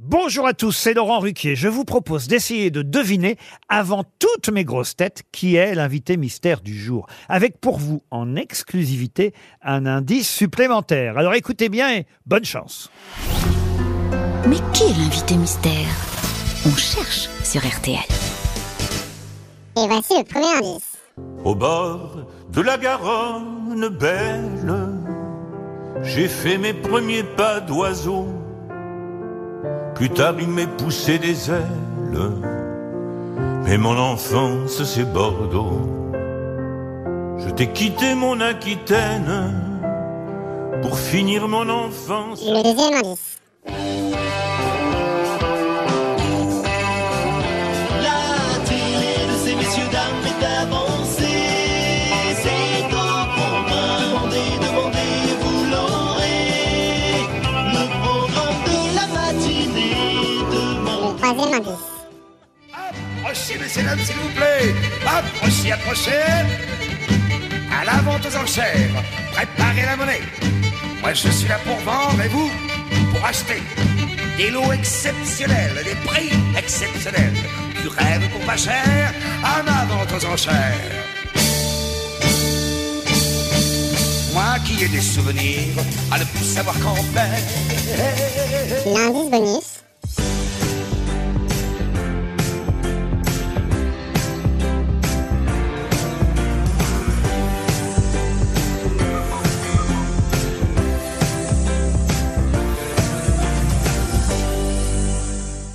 Bonjour à tous, c'est Laurent Ruquier. Je vous propose d'essayer de deviner, avant toutes mes grosses têtes, qui est l'invité mystère du jour. Avec pour vous, en exclusivité, un indice supplémentaire. Alors écoutez bien et bonne chance. Mais qui est l'invité mystère? On cherche sur RTL. Et voici le premier indice. Au bord de la Garonne belle, j'ai fait mes premiers pas d'oiseau. Plus tard, il m'est poussé des ailes. Mais mon enfance, c'est Bordeaux. Je t'ai quitté mon Aquitaine pour finir mon enfance. Troisième indice. Approchez, messieurs, dames, s'il vous plaît. Approchez, approchez. À la vente aux enchères. Préparez la monnaie. Moi, je suis là pour vendre et vous, pour acheter. Des lots exceptionnels, des prix exceptionnels. Du rêve pour pas cher, à ma vente aux enchères. Moi qui ai des souvenirs à ne plus savoir qu'en faire. L'indice bonus.